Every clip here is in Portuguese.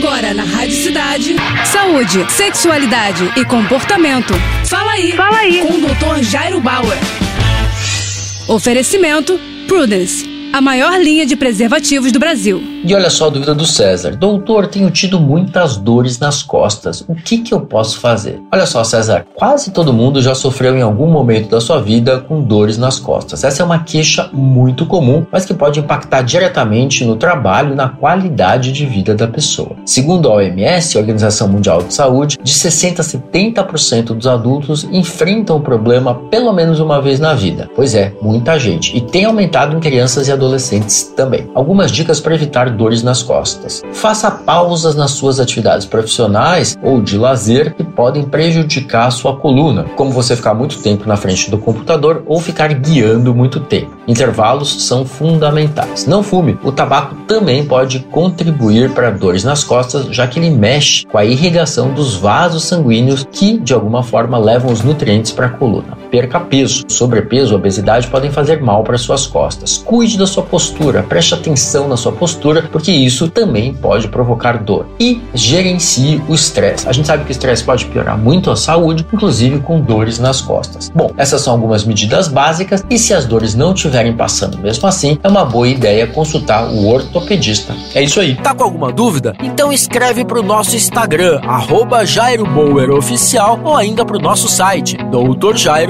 Agora na Rádio Cidade. Saúde, sexualidade e comportamento. Fala aí. Fala aí. Com o Dr. Jairo Bauer. Oferecimento Prudence a maior linha de preservativos do Brasil. E olha só a dúvida do César. Doutor, tenho tido muitas dores nas costas. O que, que eu posso fazer? Olha só, César, quase todo mundo já sofreu em algum momento da sua vida com dores nas costas. Essa é uma queixa muito comum, mas que pode impactar diretamente no trabalho e na qualidade de vida da pessoa. Segundo a OMS, a Organização Mundial de Saúde, de 60 a 70% dos adultos enfrentam o problema pelo menos uma vez na vida. Pois é, muita gente. E tem aumentado em crianças e também. Algumas dicas para evitar dores nas costas. Faça pausas nas suas atividades profissionais ou de lazer que podem prejudicar a sua coluna, como você ficar muito tempo na frente do computador ou ficar guiando muito tempo. Intervalos são fundamentais. Não fume. O tabaco também pode contribuir para dores nas costas, já que ele mexe com a irrigação dos vasos sanguíneos que, de alguma forma, levam os nutrientes para a coluna. Perca peso. Sobrepeso, obesidade podem fazer mal para suas costas. Cuide da sua postura, preste atenção na sua postura, porque isso também pode provocar dor. E gerencie o estresse. A gente sabe que o estresse pode piorar muito a saúde, inclusive com dores nas costas. Bom, essas são algumas medidas básicas e se as dores não estiverem passando mesmo assim, é uma boa ideia consultar o ortopedista. É isso aí. Tá com alguma dúvida? Então escreve para o nosso Instagram, arroba Jairo Bauer Oficial, ou ainda para o nosso site,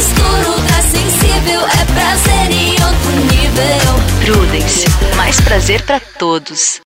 textura ultra sensível. É prazer em outro nível. Prudence. Mais prazer pra todos.